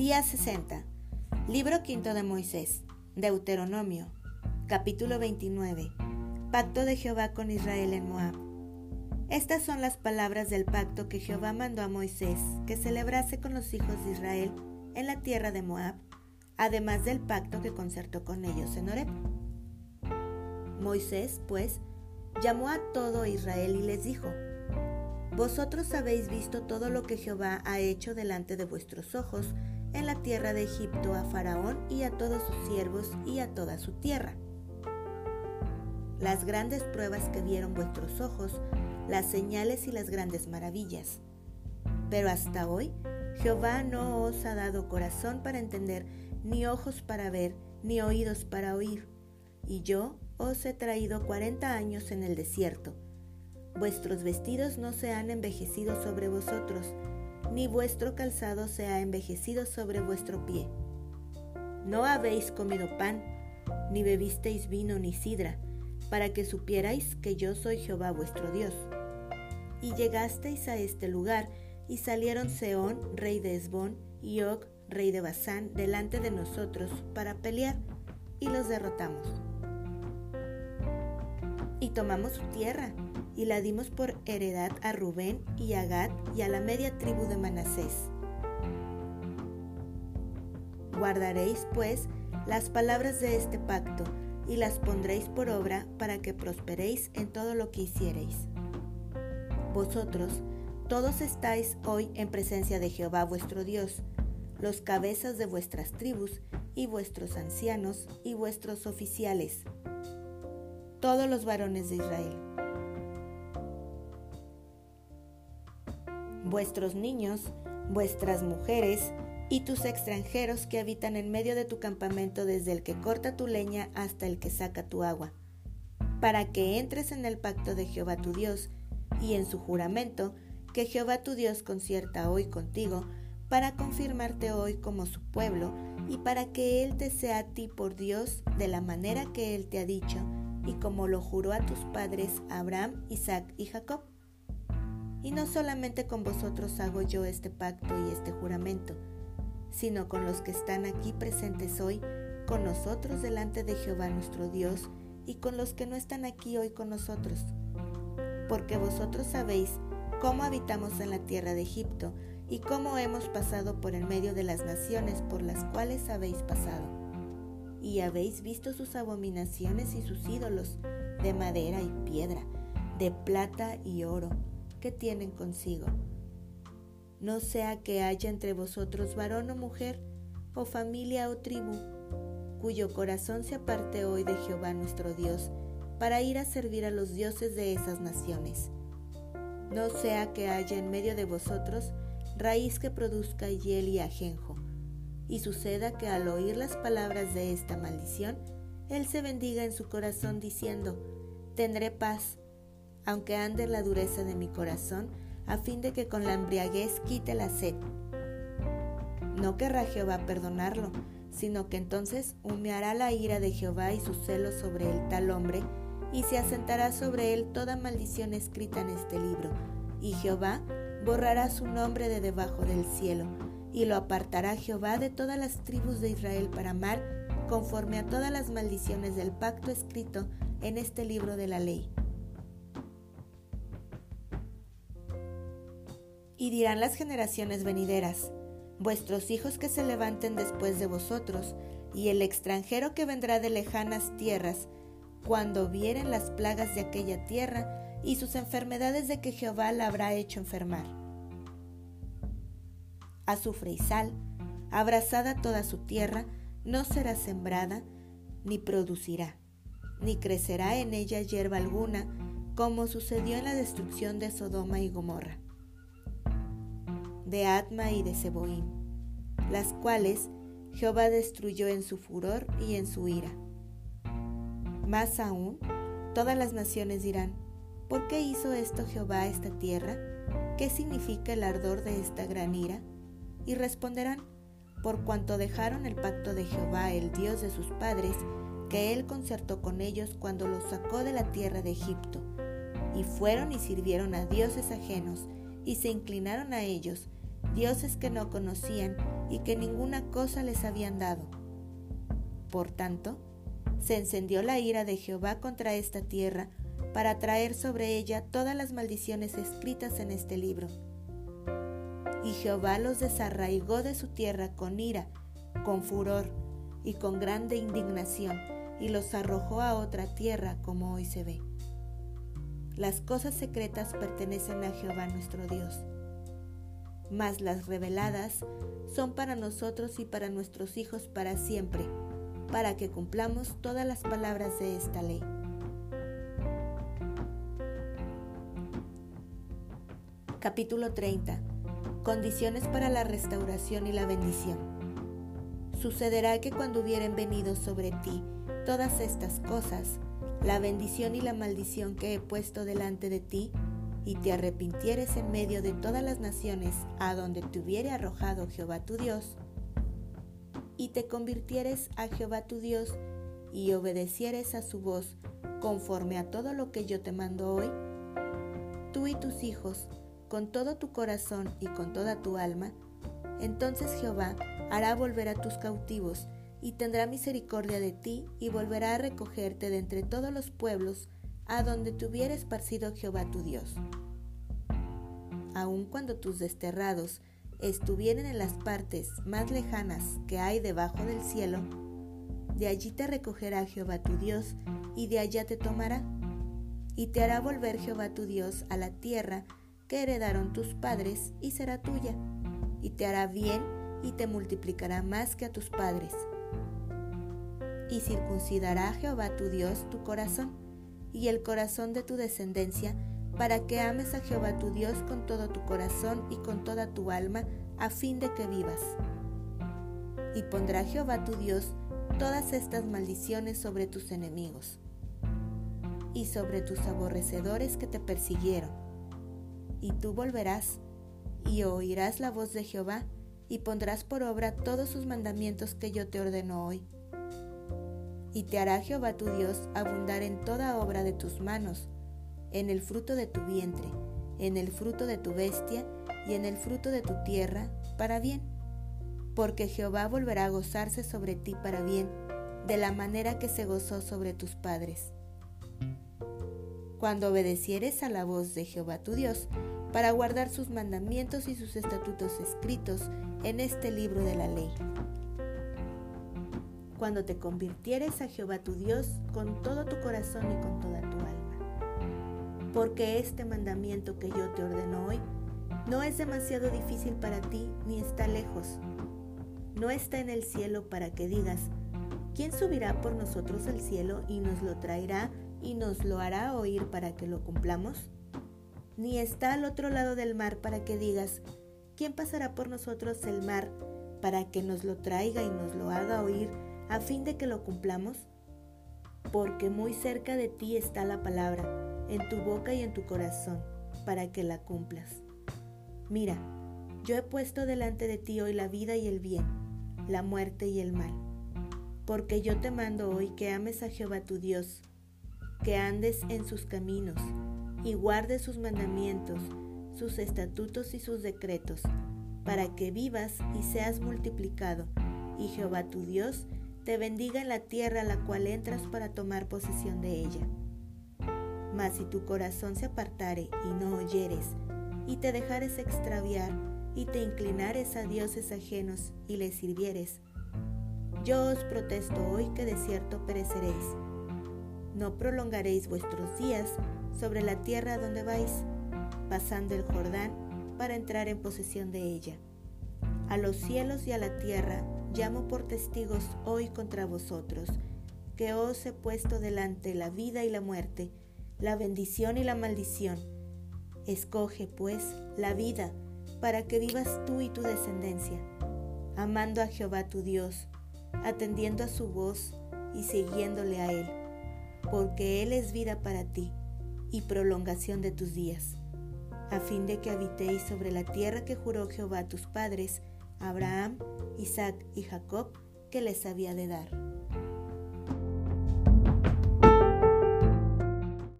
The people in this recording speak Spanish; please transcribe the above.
Día 60. Libro quinto de Moisés. Deuteronomio. Capítulo 29. Pacto de Jehová con Israel en Moab. Estas son las palabras del pacto que Jehová mandó a Moisés que celebrase con los hijos de Israel en la tierra de Moab, además del pacto que concertó con ellos en Horeb. Moisés, pues, llamó a todo Israel y les dijo, Vosotros habéis visto todo lo que Jehová ha hecho delante de vuestros ojos en la tierra de Egipto a Faraón y a todos sus siervos y a toda su tierra. Las grandes pruebas que vieron vuestros ojos, las señales y las grandes maravillas. Pero hasta hoy Jehová no os ha dado corazón para entender, ni ojos para ver, ni oídos para oír. Y yo os he traído cuarenta años en el desierto. Vuestros vestidos no se han envejecido sobre vosotros, ni vuestro calzado se ha envejecido sobre vuestro pie. No habéis comido pan, ni bebisteis vino ni sidra, para que supierais que yo soy Jehová vuestro Dios. Y llegasteis a este lugar, y salieron Seón, rey de Esbón, y Og, rey de Basán, delante de nosotros, para pelear, y los derrotamos. Y tomamos su tierra, y la dimos por heredad a Rubén y a Gad y a la media tribu de Manasés. Guardaréis, pues, las palabras de este pacto y las pondréis por obra para que prosperéis en todo lo que hiciereis. Vosotros, todos estáis hoy en presencia de Jehová vuestro Dios, los cabezas de vuestras tribus y vuestros ancianos y vuestros oficiales, todos los varones de Israel. Vuestros niños, vuestras mujeres y tus extranjeros que habitan en medio de tu campamento desde el que corta tu leña hasta el que saca tu agua, para que entres en el pacto de Jehová tu Dios y en su juramento que Jehová tu Dios concierta hoy contigo, para confirmarte hoy como su pueblo y para que Él te sea a ti por Dios de la manera que Él te ha dicho y como lo juró a tus padres Abraham, Isaac y Jacob. Y no solamente con vosotros hago yo este pacto y este juramento, sino con los que están aquí presentes hoy, con nosotros delante de Jehová nuestro Dios, y con los que no están aquí hoy con nosotros. Porque vosotros sabéis cómo habitamos en la tierra de Egipto, y cómo hemos pasado por el medio de las naciones por las cuales habéis pasado. Y habéis visto sus abominaciones y sus ídolos, de madera y piedra, de plata y oro, que tienen consigo. No sea que haya entre vosotros varón o mujer, o familia o tribu, cuyo corazón se aparte hoy de Jehová nuestro Dios, para ir a servir a los dioses de esas naciones. No sea que haya en medio de vosotros raíz que produzca hiel y ajenjo, y suceda que al oír las palabras de esta maldición, él se bendiga en su corazón diciendo, tendré paz, aunque ande en la dureza de mi corazón, a fin de que con la embriaguez quite la sed. No querrá Jehová perdonarlo, sino que entonces humeará la ira de Jehová y su celo sobre el tal hombre, y se asentará sobre él toda maldición escrita en este libro, y Jehová borrará su nombre de debajo del cielo, y lo apartará Jehová de todas las tribus de Israel para mal, conforme a todas las maldiciones del pacto escrito en este libro de la ley. Y dirán las generaciones venideras, vuestros hijos que se levanten después de vosotros, y el extranjero que vendrá de lejanas tierras, cuando vieren las plagas de aquella tierra y sus enfermedades de que Jehová la habrá hecho enfermar. Azufre y sal, abrazada toda su tierra, no será sembrada, ni producirá, ni crecerá en ella hierba alguna, como sucedió en la destrucción de Sodoma y Gomorra de Atma y de Seboim, las cuales Jehová destruyó en su furor y en su ira. Más aún, todas las naciones dirán, ¿por qué hizo esto Jehová a esta tierra? ¿Qué significa el ardor de esta gran ira? Y responderán, por cuanto dejaron el pacto de Jehová, el Dios de sus padres, que él concertó con ellos cuando los sacó de la tierra de Egipto, y fueron y sirvieron a dioses ajenos, y se inclinaron a ellos, dioses que no conocían y que ninguna cosa les habían dado. Por tanto, se encendió la ira de Jehová contra esta tierra para traer sobre ella todas las maldiciones escritas en este libro. Y Jehová los desarraigó de su tierra con ira, con furor y con grande indignación, y los arrojó a otra tierra como hoy se ve. Las cosas secretas pertenecen a Jehová nuestro Dios, mas las reveladas son para nosotros y para nuestros hijos para siempre, para que cumplamos todas las palabras de esta ley. Capítulo 30. Condiciones para la restauración y la bendición. Sucederá que cuando hubieren venido sobre ti todas estas cosas, la bendición y la maldición que he puesto delante de ti, y te arrepintieres en medio de todas las naciones a donde te hubiere arrojado Jehová tu Dios, y te convirtieres a Jehová tu Dios, y obedecieres a su voz conforme a todo lo que yo te mando hoy, tú y tus hijos, con todo tu corazón y con toda tu alma, entonces Jehová hará volver a tus cautivos, y tendrá misericordia de ti y volverá a recogerte de entre todos los pueblos a donde te hubiera esparcido Jehová tu Dios. Aun cuando tus desterrados estuvieren en las partes más lejanas que hay debajo del cielo, de allí te recogerá Jehová tu Dios y de allá te tomará, y te hará volver Jehová tu Dios a la tierra que heredaron tus padres y será tuya, y te hará bien y te multiplicará más que a tus padres y circuncidará Jehová tu Dios tu corazón y el corazón de tu descendencia, para que ames a Jehová tu Dios con todo tu corazón y con toda tu alma, a fin de que vivas. Y pondrá Jehová tu Dios todas estas maldiciones sobre tus enemigos y sobre tus aborrecedores que te persiguieron. Y tú volverás y oirás la voz de Jehová y pondrás por obra todos sus mandamientos que yo te ordeno hoy y te hará Jehová tu Dios abundar en toda obra de tus manos, en el fruto de tu vientre, en el fruto de tu bestia y en el fruto de tu tierra, para bien. Porque Jehová volverá a gozarse sobre ti para bien, de la manera que se gozó sobre tus padres. Cuando obedecieres a la voz de Jehová tu Dios, para guardar sus mandamientos y sus estatutos escritos en este libro de la ley cuando te convirtieres a Jehová tu Dios con todo tu corazón y con toda tu alma. Porque este mandamiento que yo te ordeno hoy no es demasiado difícil para ti ni está lejos. No está en el cielo para que digas, ¿quién subirá por nosotros al cielo y nos lo traerá y nos lo hará oír para que lo cumplamos? Ni está al otro lado del mar para que digas, ¿quién pasará por nosotros el mar para que nos lo traiga y nos lo haga oír a fin de que lo cumplamos? Porque muy cerca de ti está la palabra, en tu boca y en tu corazón, para que la cumplas. Mira, yo he puesto delante de ti hoy la vida y el bien, la muerte y el mal. Porque yo te mando hoy que ames a Jehová tu Dios, que andes en sus caminos y guardes sus mandamientos, sus estatutos y sus decretos, para que vivas y seas multiplicado, y Jehová tu Dios te bendiga en la tierra a la cual entras para tomar posesión de ella. Mas si tu corazón se apartare y no oyeres, y te dejares extraviar, y te inclinares a dioses ajenos y les sirvieres, yo os protesto hoy que de cierto pereceréis. No prolongaréis vuestros días sobre la tierra donde vais, pasando el Jordán para entrar en posesión de ella. A los cielos y a la tierra llamo por testigos hoy contra vosotros, que os he puesto delante la vida y la muerte, la bendición y la maldición. Escoge, pues, la vida, para que vivas tú y tu descendencia, amando a Jehová tu Dios, atendiendo a su voz y siguiéndole a Él, porque Él es vida para ti y prolongación de tus días, a fin de que habitéis sobre la tierra que juró Jehová a tus padres, Abraham, Isaac y Jacob que les había de dar.